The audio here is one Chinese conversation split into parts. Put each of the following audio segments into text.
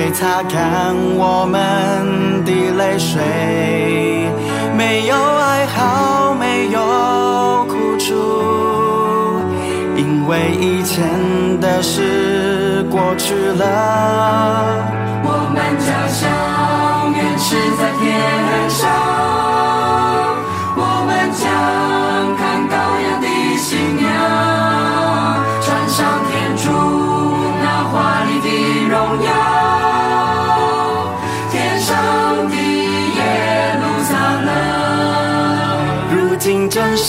会擦干我们的泪水，没有哀嚎，没有苦楚，因为以前的事过去了。我们家乡原是在天上，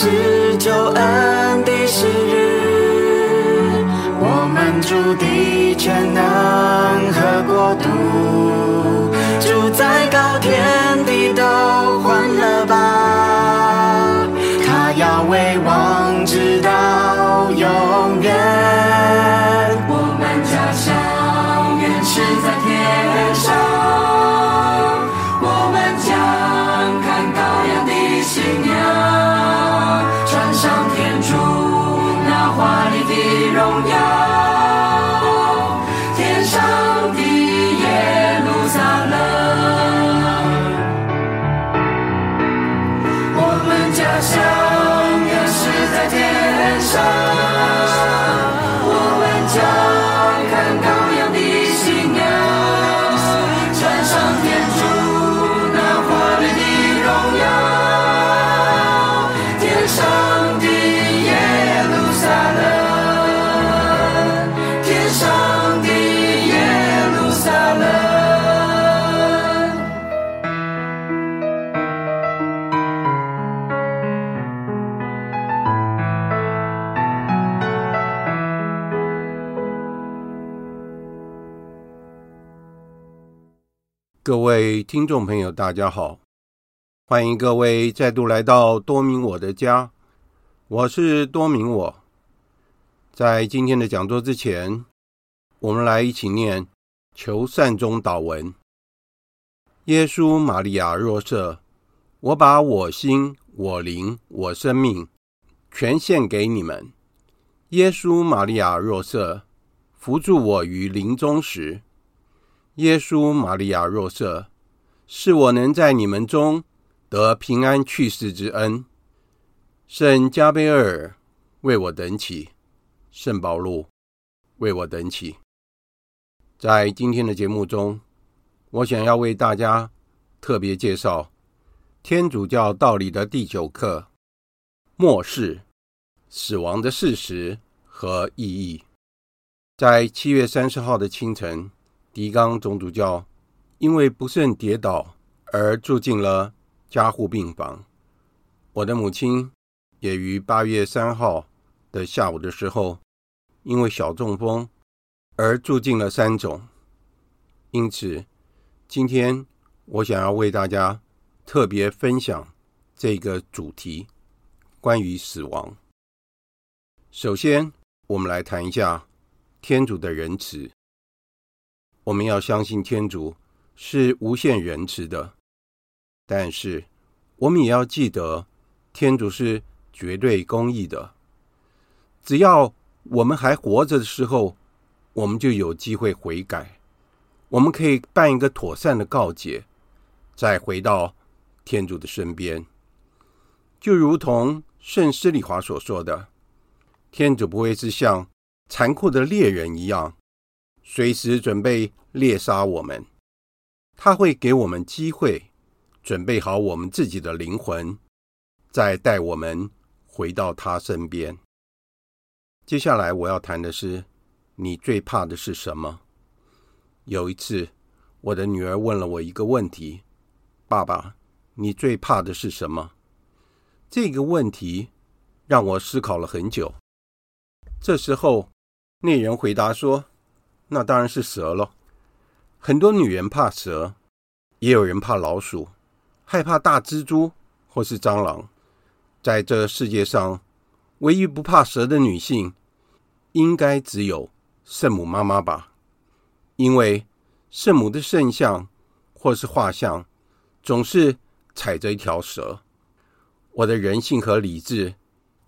是救恩的时日，我们主的全能和国度，住在高天。各位听众朋友，大家好！欢迎各位再度来到多明我的家，我是多明我。在今天的讲座之前，我们来一起念求善终祷文。耶稣玛利亚若瑟，我把我心、我灵、我生命全献给你们。耶稣玛利亚若瑟，扶助我于临终时。耶稣玛利亚若瑟，是我能在你们中得平安去世之恩。圣加贝尔为我等起，圣保禄为我等起。在今天的节目中，我想要为大家特别介绍天主教道理的第九课：末世、死亡的事实和意义。在七月三十号的清晨。狄刚总主教因为不慎跌倒而住进了加护病房。我的母亲也于八月三号的下午的时候，因为小中风而住进了三总。因此，今天我想要为大家特别分享这个主题：关于死亡。首先，我们来谈一下天主的仁慈。我们要相信天主是无限仁慈的，但是我们也要记得，天主是绝对公义的。只要我们还活着的时候，我们就有机会悔改，我们可以办一个妥善的告解，再回到天主的身边。就如同圣施礼华所说的，天主不会是像残酷的猎人一样，随时准备猎杀我们。他会给我们机会，准备好我们自己的灵魂，再带我们回到他身边。接下来我要谈的是，你最怕的是什么？有一次，我的女儿问了我一个问题：“爸爸，你最怕的是什么？”这个问题让我思考了很久。这时候，那人回答说：“那当然是蛇了。很多女人怕蛇，也有人怕老鼠，害怕大蜘蛛或是蟑螂。在这世界上，唯一不怕蛇的女性，应该只有圣母妈妈吧？因为圣母的圣像或是画像，总是踩着一条蛇。”我的人性和理智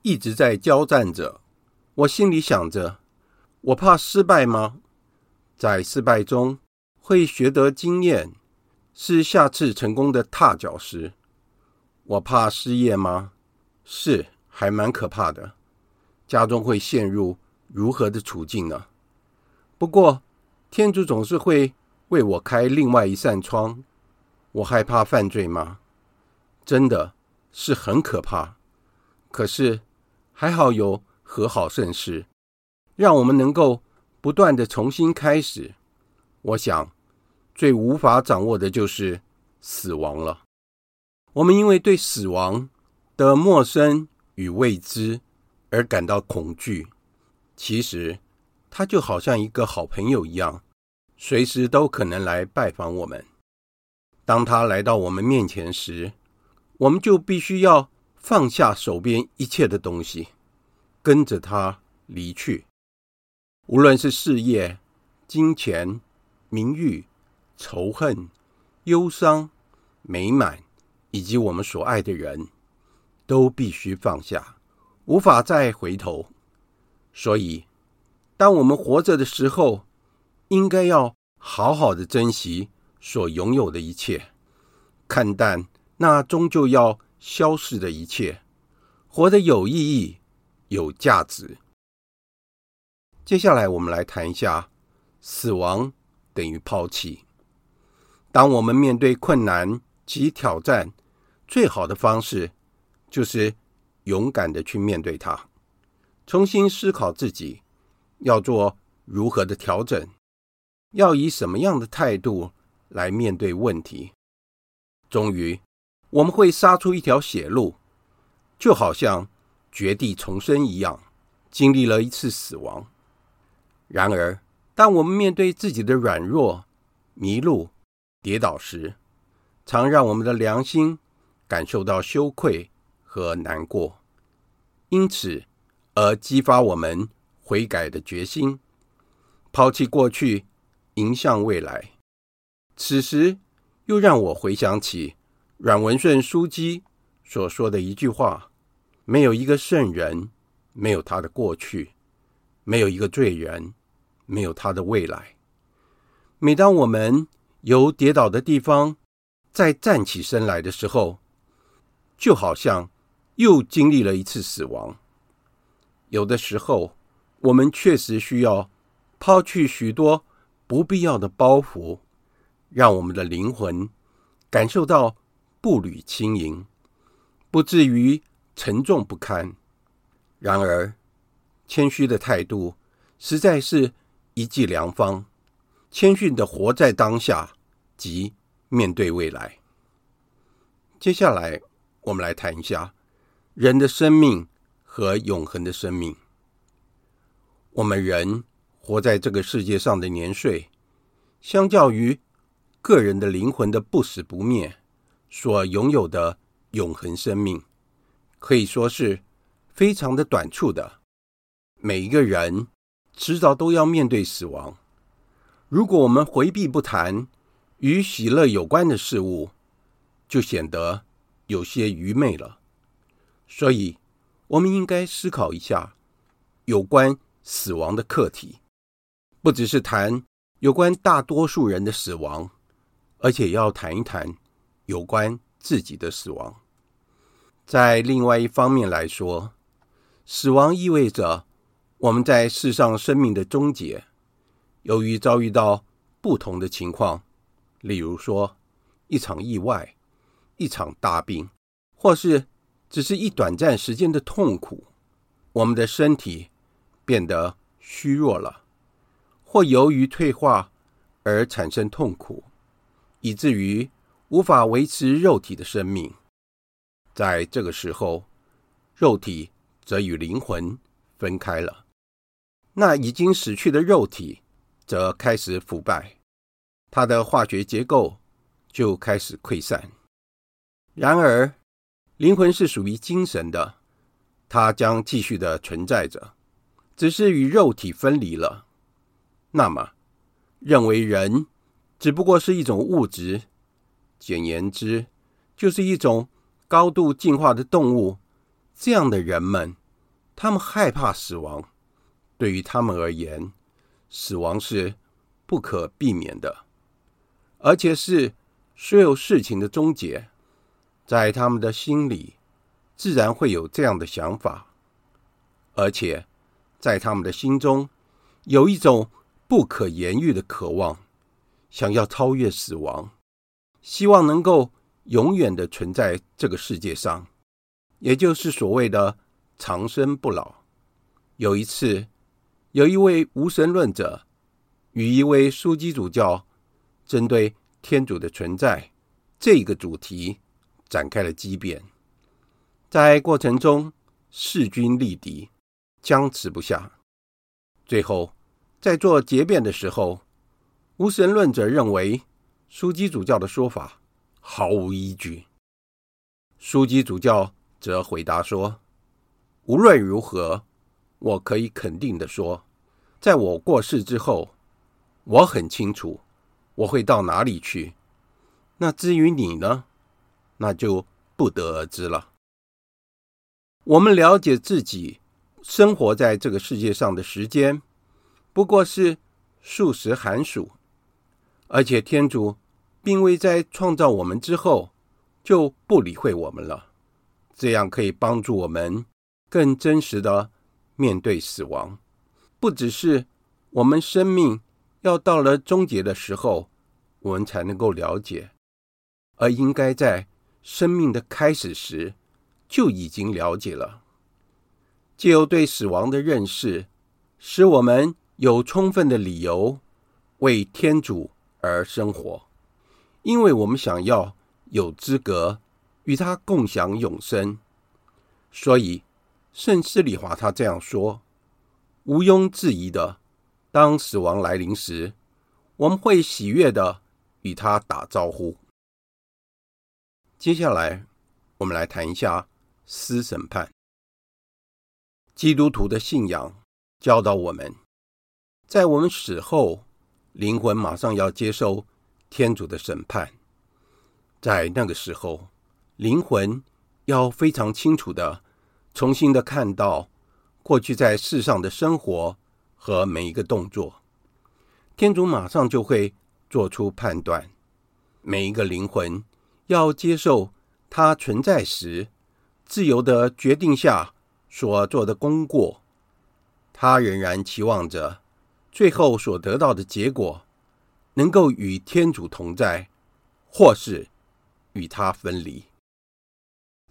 一直在交战着。我心里想着：我怕失败吗？在失败中会学得经验，是下次成功的踏脚石。我怕失业吗？是，还蛮可怕的。家中会陷入如何的处境呢？不过，天主总是会为我开另外一扇窗。我害怕犯罪吗？真的。是很可怕，可是还好有和好圣事，让我们能够不断的重新开始。我想，最无法掌握的就是死亡了。我们因为对死亡的陌生与未知而感到恐惧，其实他就好像一个好朋友一样，随时都可能来拜访我们。当他来到我们面前时，我们就必须要放下手边一切的东西，跟着他离去。无论是事业、金钱、名誉、仇恨、忧伤、美满，以及我们所爱的人，都必须放下，无法再回头。所以，当我们活着的时候，应该要好好的珍惜所拥有的一切，看淡。那终究要消逝的一切，活得有意义、有价值。接下来，我们来谈一下死亡等于抛弃。当我们面对困难及挑战，最好的方式就是勇敢的去面对它，重新思考自己要做如何的调整，要以什么样的态度来面对问题。终于。我们会杀出一条血路，就好像绝地重生一样，经历了一次死亡。然而，当我们面对自己的软弱、迷路、跌倒时，常让我们的良心感受到羞愧和难过，因此而激发我们悔改的决心，抛弃过去，迎向未来。此时，又让我回想起。阮文顺枢机所说的一句话：“没有一个圣人，没有他的过去；没有一个罪人，没有他的未来。”每当我们由跌倒的地方再站起身来的时候，就好像又经历了一次死亡。有的时候，我们确实需要抛去许多不必要的包袱，让我们的灵魂感受到。步履轻盈，不至于沉重不堪。然而，谦虚的态度实在是一剂良方。谦逊的活在当下，即面对未来。接下来，我们来谈一下人的生命和永恒的生命。我们人活在这个世界上的年岁，相较于个人的灵魂的不死不灭。所拥有的永恒生命，可以说是非常的短促的。每一个人迟早都要面对死亡。如果我们回避不谈与喜乐有关的事物，就显得有些愚昧了。所以，我们应该思考一下有关死亡的课题，不只是谈有关大多数人的死亡，而且要谈一谈。有关自己的死亡，在另外一方面来说，死亡意味着我们在世上生命的终结。由于遭遇到不同的情况，例如说一场意外、一场大病，或是只是一短暂时间的痛苦，我们的身体变得虚弱了，或由于退化而产生痛苦，以至于无法维持肉体的生命。在这个时候，肉体则与灵魂分开了。那已经死去的肉体，则开始腐败，它的化学结构就开始溃散。然而，灵魂是属于精神的，它将继续的存在着，只是与肉体分离了。那么，认为人只不过是一种物质，简言之，就是一种高度进化的动物。这样的人们，他们害怕死亡，对于他们而言。死亡是不可避免的，而且是所有事情的终结。在他们的心里，自然会有这样的想法，而且在他们的心中，有一种不可言喻的渴望，想要超越死亡，希望能够永远的存在这个世界上，也就是所谓的长生不老。有一次。有一位无神论者与一位枢机主教针对天主的存在这个主题展开了激辩，在过程中势均力敌，僵持不下。最后，在做结辩的时候，无神论者认为枢机主教的说法毫无依据。枢机主教则回答说：“无论如何。”我可以肯定地说，在我过世之后，我很清楚我会到哪里去。那至于你呢？那就不得而知了。我们了解自己生活在这个世界上的时间不过是数十寒暑，而且天主并未在创造我们之后就不理会我们了。这样可以帮助我们更真实的。面对死亡，不只是我们生命要到了终结的时候，我们才能够了解，而应该在生命的开始时就已经了解了。借由对死亡的认识，使我们有充分的理由为天主而生活，因为我们想要有资格与他共享永生，所以。圣施礼华他这样说：“毋庸置疑的，当死亡来临时，我们会喜悦的与他打招呼。”接下来，我们来谈一下私审判。基督徒的信仰教导我们，在我们死后，灵魂马上要接受天主的审判。在那个时候，灵魂要非常清楚的。重新的看到过去在世上的生活和每一个动作，天主马上就会做出判断。每一个灵魂要接受他存在时自由的决定下所做的功过，他仍然期望着最后所得到的结果能够与天主同在，或是与他分离。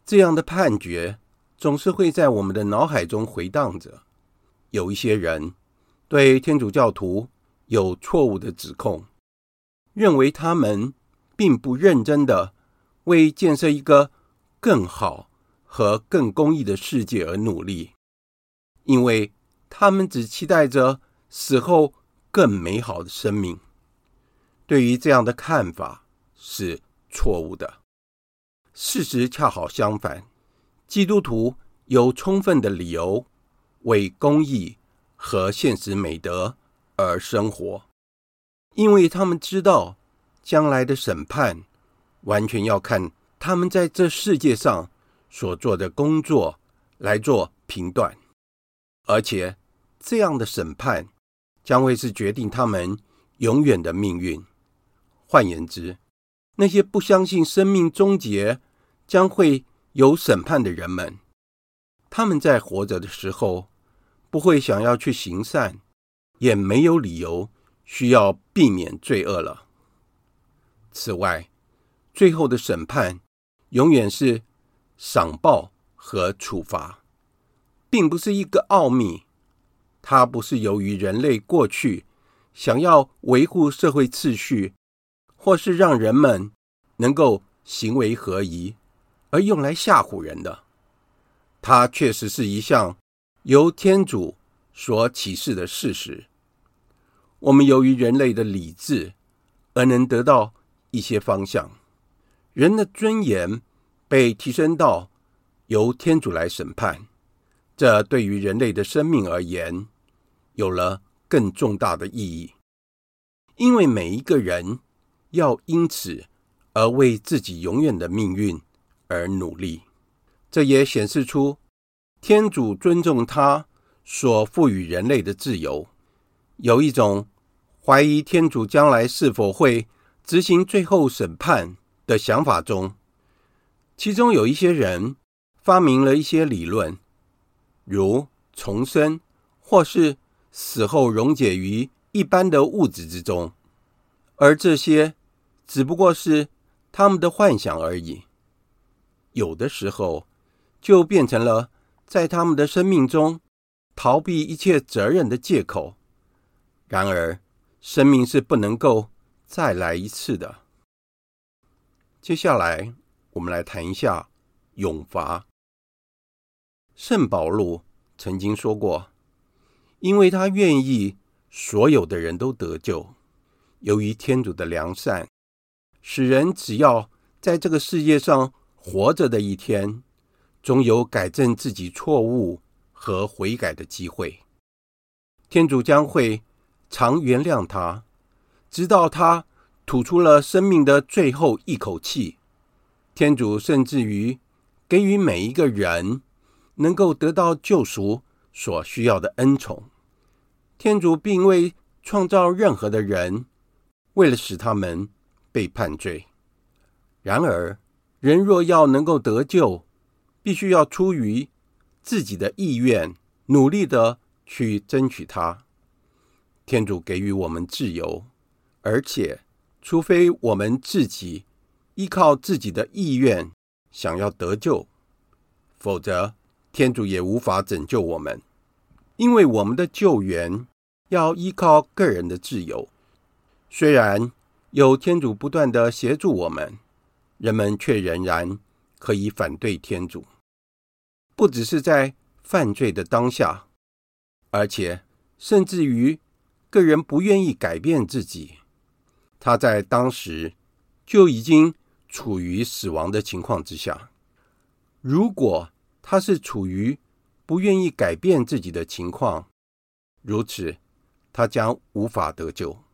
这样的判决。总是会在我们的脑海中回荡着。有一些人对天主教徒有错误的指控，认为他们并不认真的为建设一个更好和更公义的世界而努力，因为他们只期待着死后更美好的生命。对于这样的看法是错误的。事实恰好相反。基督徒有充分的理由为公义和现实美德而生活，因为他们知道将来的审判完全要看他们在这世界上所做的工作来做评断，而且这样的审判将会是决定他们永远的命运。换言之，那些不相信生命终结将会有审判的人们，他们在活着的时候不会想要去行善，也没有理由需要避免罪恶了。此外，最后的审判永远是赏报和处罚，并不是一个奥秘。它不是由于人类过去想要维护社会秩序，或是让人们能够行为合一而用来吓唬人的。它确实是一项由天主所启示的事实。我们由于人类的理智而能得到一些方向，人的尊严被提升到由天主来审判。这对于人类的生命而言，有了更重大的意义，因为每一个人要因此而为自己永远的命运而努力。这也显示出天主尊重他所赋予人类的自由。有一种怀疑天主将来是否会执行最后审判的想法中，其中有一些人发明了一些理论，如重生，或是。死后溶解于一般的物质之中，而这些只不过是他们的幻想而已。有的时候，就变成了在他们的生命中逃避一切责任的借口。然而，生命是不能够再来一次的。接下来，我们来谈一下永罚。圣保禄曾经说过。因为他愿意所有的人都得救，由于天主的良善，使人只要在这个世界上活着的一天，总有改正自己错误和悔改的机会。天主将会常原谅他，直到他吐出了生命的最后一口气。天主甚至于给予每一个人能够得到救赎所需要的恩宠。天主并未创造任何的人，为了使他们被判罪。然而，人若要能够得救，必须要出于自己的意愿，努力的去争取它。天主给予我们自由，而且，除非我们自己依靠自己的意愿想要得救，否则天主也无法拯救我们，因为我们的救援。要依靠个人的自由，虽然有天主不断的协助我们，人们却仍然可以反对天主。不只是在犯罪的当下，而且甚至于个人不愿意改变自己，他在当时就已经处于死亡的情况之下。如果他是处于不愿意改变自己的情况，如此。他将无法得救。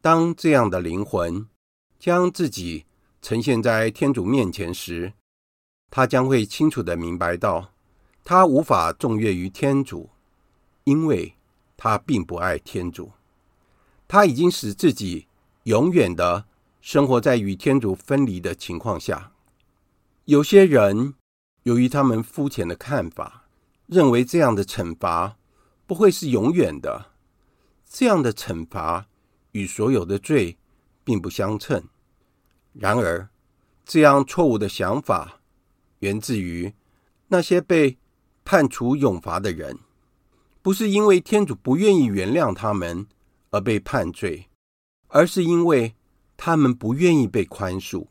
当这样的灵魂将自己呈现在天主面前时，他将会清楚的明白到，他无法颂悦于天主，因为他并不爱天主。他已经使自己永远的生活在与天主分离的情况下。有些人由于他们肤浅的看法，认为这样的惩罚不会是永远的。这样的惩罚与所有的罪并不相称。然而，这样错误的想法源自于那些被判处永罚的人，不是因为天主不愿意原谅他们而被判罪，而是因为他们不愿意被宽恕，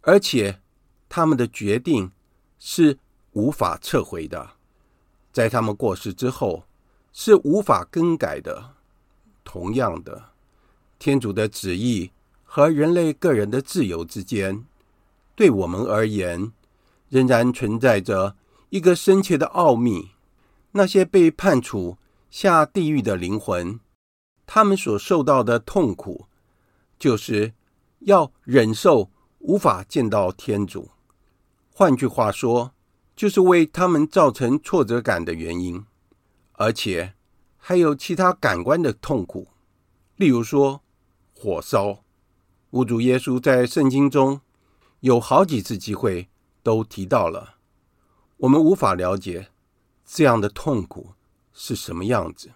而且他们的决定是无法撤回的，在他们过世之后是无法更改的。同样的，天主的旨意和人类个人的自由之间，对我们而言，仍然存在着一个深切的奥秘。那些被判处下地狱的灵魂，他们所受到的痛苦，就是要忍受无法见到天主。换句话说，就是为他们造成挫折感的原因，而且。还有其他感官的痛苦，例如说火烧。吾主耶稣在圣经中有好几次机会都提到了，我们无法了解这样的痛苦是什么样子，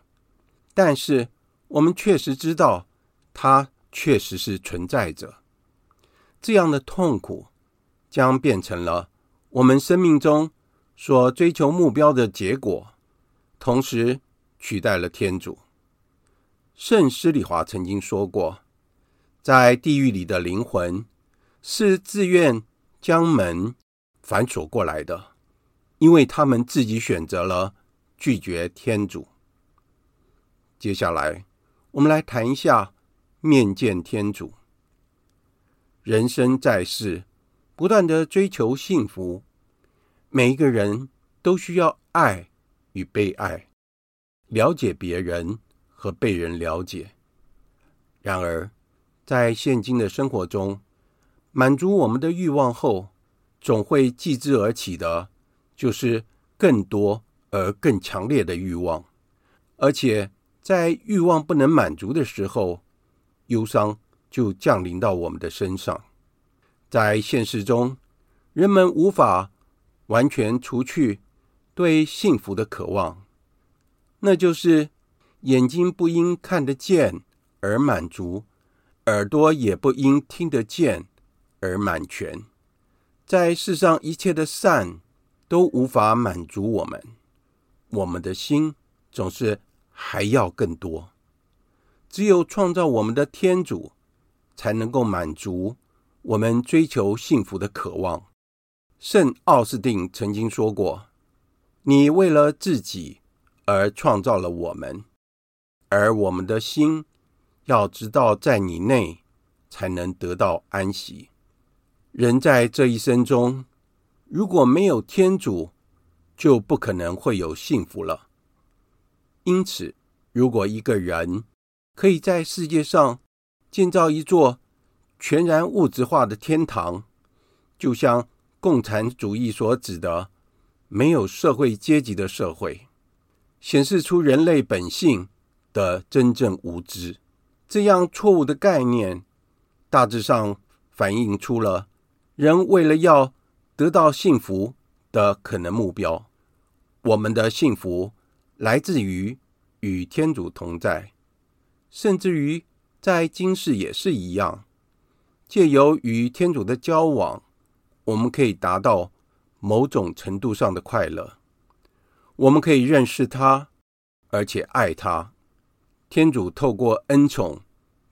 但是我们确实知道它确实是存在着。这样的痛苦将变成了我们生命中所追求目标的结果，同时取代了天主。圣施礼华曾经说过，在地狱里的灵魂是自愿将门反锁过来的，因为他们自己选择了拒绝天主。接下来，我们来谈一下面见天主。人生在世，不断地追求幸福，每一个人都需要爱与被爱，了解别人和被人了解。然而，在现今的生活中，满足我们的欲望后，总会继之而起的，就是更多而更强烈的欲望，而且在欲望不能满足的时候，忧伤就降临到我们的身上。在现实中，人们无法完全除去对幸福的渴望，那就是眼睛不因看得见而满足，耳朵也不因听得见而满全。在世上一切的善都无法满足我们，我们的心总是还要更多。只有创造我们的天主，才能够满足我们追求幸福的渴望。圣奥斯定曾经说过：“你为了自己而创造了我们，而我们的心要知道在你内才能得到安息。”人在这一生中，如果没有天主，就不可能会有幸福了。因此，如果一个人可以在世界上建造一座全然物质化的天堂，就像共产主义所指的没有社会阶级的社会，显示出人类本性的真正无知。这样错误的概念，大致上反映出了。人为了要得到幸福的可能目标，我们的幸福来自于与天主同在，甚至于在今世也是一样。借由与天主的交往，我们可以达到某种程度上的快乐。我们可以认识他，而且爱他。天主透过恩宠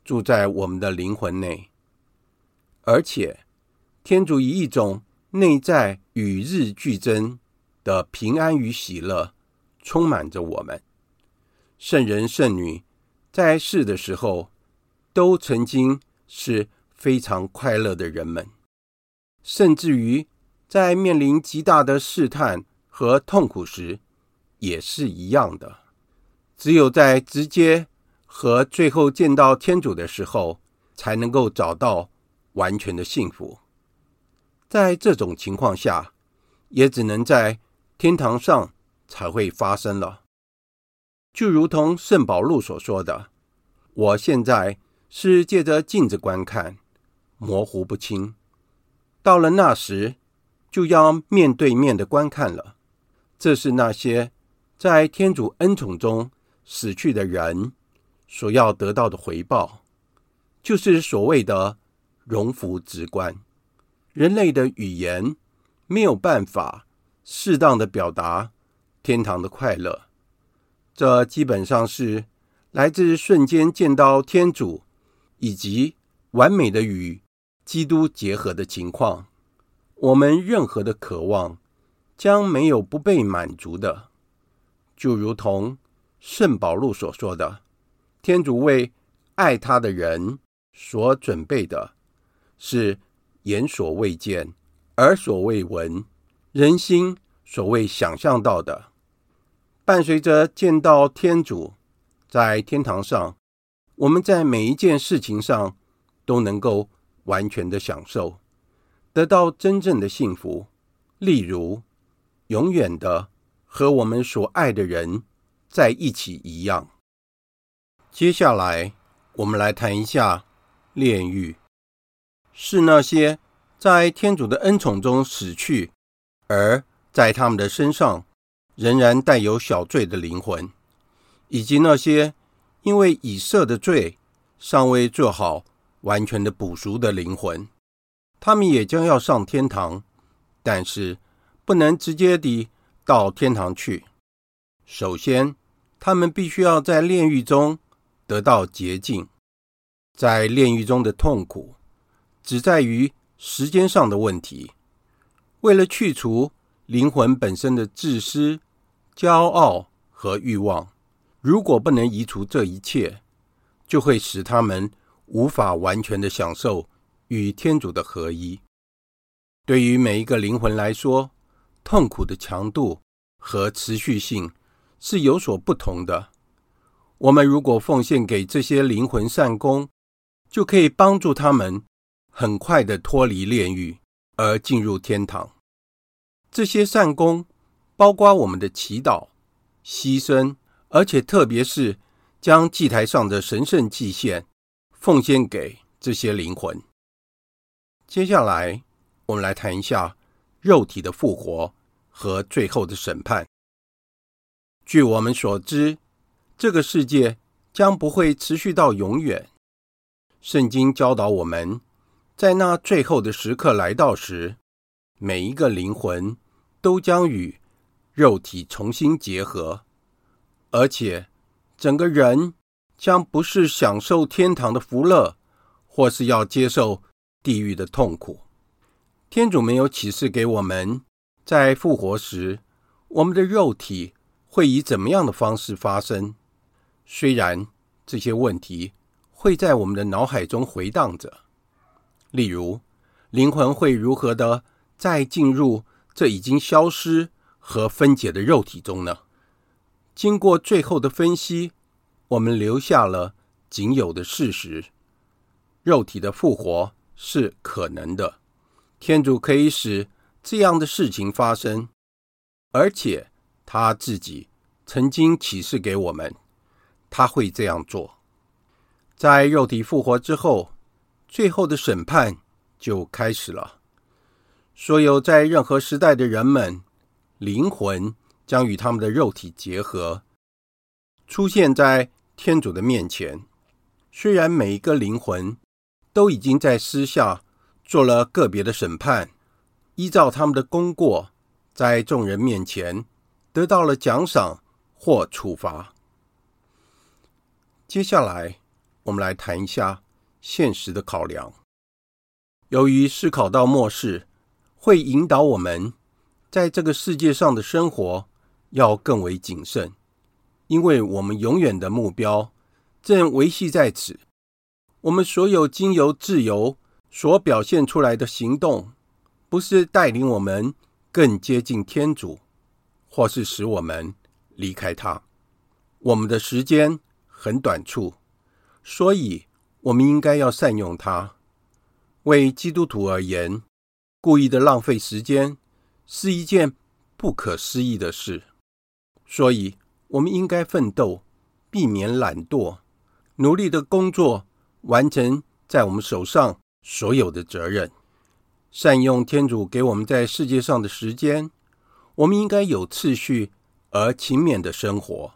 住在我们的灵魂内，而且。天主以一种内在与日俱增的平安与喜乐充满着我们。圣人圣女在世的时候，都曾经是非常快乐的人们，甚至于在面临极大的试探和痛苦时，也是一样的。只有在直接和最后见到天主的时候，才能够找到完全的幸福。在这种情况下，也只能在天堂上才会发生了。就如同圣保禄所说的：“我现在是借着镜子观看，模糊不清；到了那时，就要面对面的观看了。”这是那些在天主恩宠中死去的人所要得到的回报，就是所谓的荣福直观。人类的语言没有办法适当的表达天堂的快乐，这基本上是来自瞬间见到天主，以及完美的与基督结合的情况。我们任何的渴望将没有不被满足的，就如同圣保禄所说的：“天主为爱他的人所准备的是。”眼所未见，耳所未闻，人心所未想象到的，伴随着见到天主，在天堂上，我们在每一件事情上都能够完全的享受，得到真正的幸福。例如，永远的和我们所爱的人在一起一样。接下来，我们来谈一下炼狱。是那些在天主的恩宠中死去，而在他们的身上仍然带有小罪的灵魂，以及那些因为已赦的罪尚未做好完全的补赎的灵魂，他们也将要上天堂，但是不能直接地到天堂去。首先，他们必须要在炼狱中得到洁净。在炼狱中的痛苦，只在于时间上的问题。为了去除灵魂本身的自私、骄傲和欲望，如果不能移除这一切，就会使他们无法完全的享受与天主的合一。对于每一个灵魂来说，痛苦的强度和持续性是有所不同的。我们如果奉献给这些灵魂善功，就可以帮助他们很快地脱离炼狱，而进入天堂。这些善功包括我们的祈祷、牺牲，而且特别是将祭台上的神圣祭献奉献给这些灵魂。接下来，我们来谈一下肉体的复活和最后的审判。据我们所知，这个世界将不会持续到永远。圣经教导我们，在那最后的时刻来到时，每一个灵魂都将与肉体重新结合，而且整个人将不是享受天堂的福乐，或是要接受地狱的痛苦。天主没有启示给我们，在复活时，我们的肉体会以怎么样的方式发生。虽然这些问题，会在我们的脑海中回荡着，例如，灵魂会如何的再进入这已经消失和分解的肉体中呢？经过最后的分析，我们留下了仅有的事实：肉体的复活是可能的，天主可以使这样的事情发生，而且他自己曾经启示给我们，他会这样做。在肉体复活之后，最后的审判就开始了。所有在任何时代的人们，灵魂将与他们的肉体结合，出现在天主的面前。虽然每一个灵魂都已经在私下做了个别的审判，依照他们的功过，在众人面前得到了奖赏或处罚。接下来。我们来谈一下现实的考量。由于思考到末世，会引导我们在这个世界上的生活要更为谨慎，因为我们永远的目标正维系在此。我们所有经由自由所表现出来的行动，不是带领我们更接近天主，或是使我们离开他。我们的时间很短促。所以，我们应该要善用它。为基督徒而言，故意的浪费时间是一件不可思议的事。所以，我们应该奋斗，避免懒惰，努力的工作，完成在我们手上所有的责任。善用天主给我们在世界上的时间，我们应该有次序而勤勉的生活，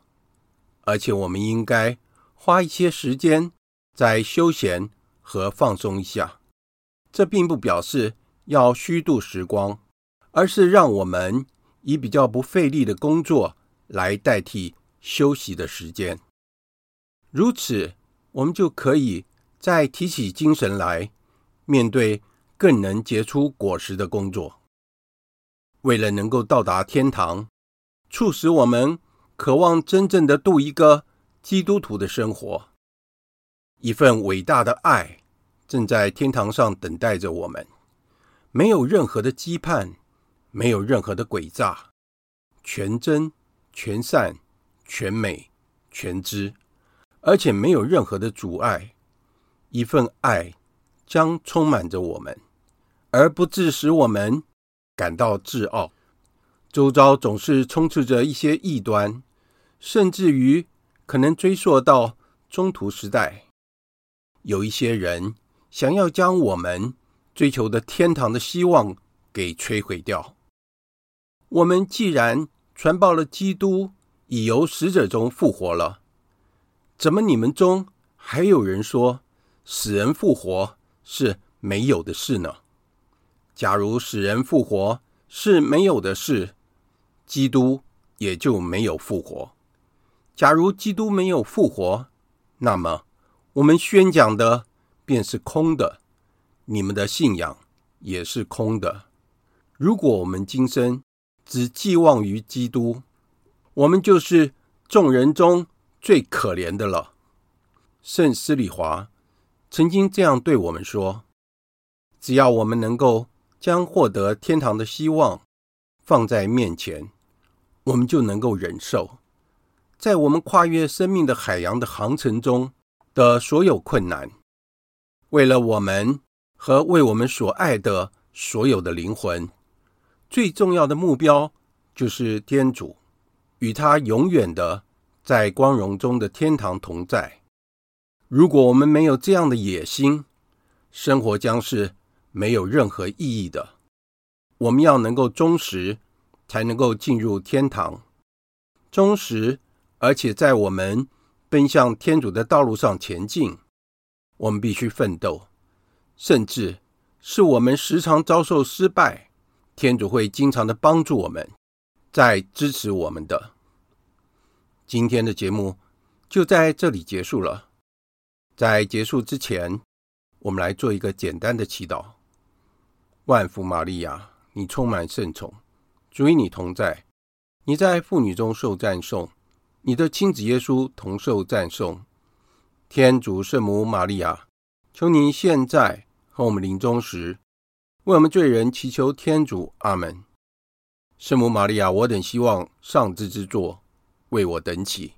而且我们应该。花一些时间在休闲和放松一下，这并不表示要虚度时光，而是让我们以比较不费力的工作来代替休息的时间。如此，我们就可以再提起精神来面对更能结出果实的工作。为了能够到达天堂，促使我们渴望真正的度一个。基督徒的生活，一份伟大的爱正在天堂上等待着我们。没有任何的羁绊，没有任何的诡诈，全真、全善、全美、全知，而且没有任何的阻碍。一份爱将充满着我们，而不致使我们感到自傲。周遭总是充斥着一些异端，甚至于。可能追溯到中途时代，有一些人想要将我们追求的天堂的希望给摧毁掉。我们既然传报了基督已由死者中复活了，怎么你们中还有人说死人复活是没有的事呢？假如死人复活是没有的事，基督也就没有复活。假如基督没有复活，那么我们宣讲的便是空的，你们的信仰也是空的。如果我们今生只寄望于基督，我们就是众人中最可怜的了。圣斯里华曾经这样对我们说：“只要我们能够。”将获得天堂的希望放在面前，我们就能够忍受，在我们跨越生命的海洋的航程中的所有困难。为了我们和为我们所爱的所有的灵魂，最重要的目标就是天主，与他永远的在光荣中的天堂同在。如果我们没有这样的野心，生活将是。没有任何意义的。我们要能够忠实，才能够进入天堂。忠实，而且在我们奔向天主的道路上前进，我们必须奋斗。甚至是我们时常遭受失败，天主会经常的帮助我们，在支持我们的。今天的节目就在这里结束了。在结束之前，我们来做一个简单的祈祷。万福玛利亚，你充满圣宠，主与你同在，你在妇女中受赞颂，你的亲子耶稣同受赞颂。天主圣母玛利亚，求您现在和我们临终时，为我们罪人祈求天主。阿门。圣母玛利亚，我等希望上智之作，为我等祈。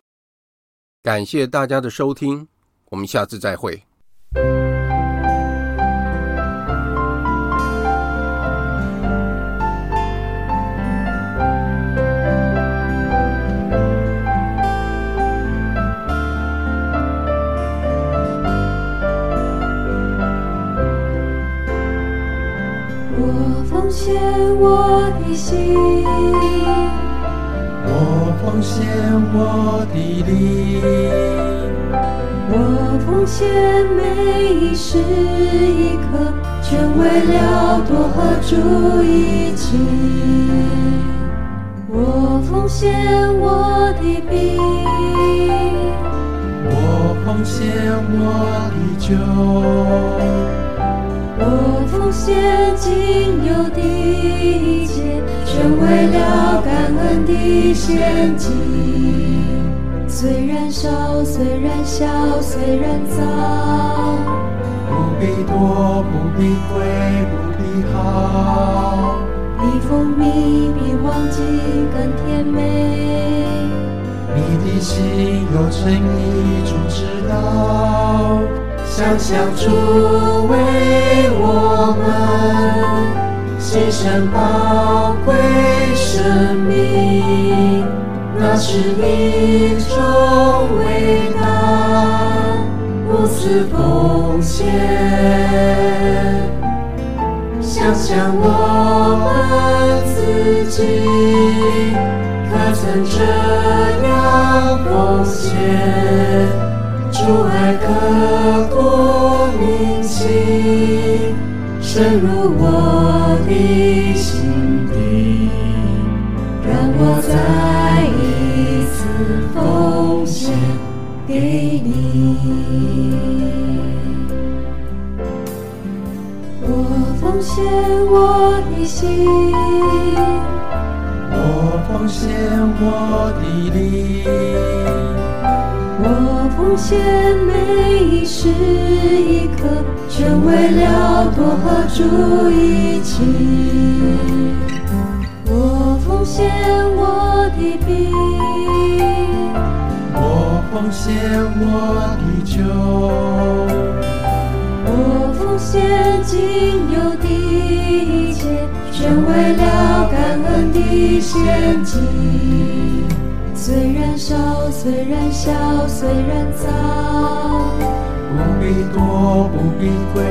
感谢大家的收听，我们下次再会。心，我奉献我的灵，我奉献每一时一刻，全为了多和主一起。我奉献我的饼，我奉献我的酒，我奉献仅有的一切。全为了感恩的献祭，虽然少，虽然小，虽然脏，不必多，不必贵，不必好，比蜂蜜，比黄金更甜美。你的心有诚意，主知道，想想主为我们。牺牲宝贵生命，那是一种伟大无私奉献。想想我们自己，可曾这样奉献？主爱刻我铭心，深入我。的心底，让我再一次奉献给你。我奉献我的心，我奉献我的灵。我奉献每是一刻，全为了多和主一起。我奉献我的饼，我奉献我的酒，我奉献仅有的一切，全为了感恩的献祭。虽然少，虽然小，虽然脏，不必多，不必贵，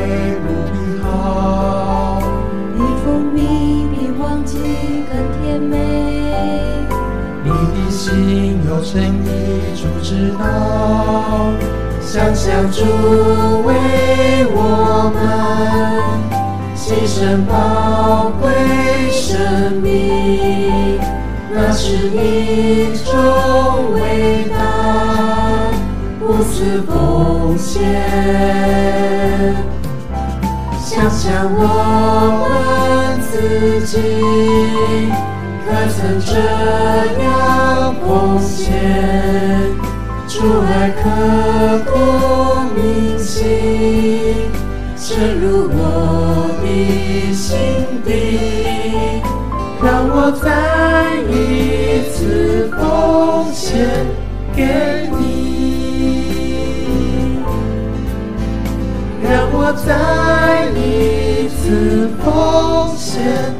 不必好，你份蜜比黄金更甜美。你的心有诚意，主知道，想想主为我们牺牲宝贵生命，那是一种伟大。无私奉献。想想我们自己。可曾这样奉献？主爱刻骨铭心，深入我的心底。让我再一次奉献给你，再一次奉献。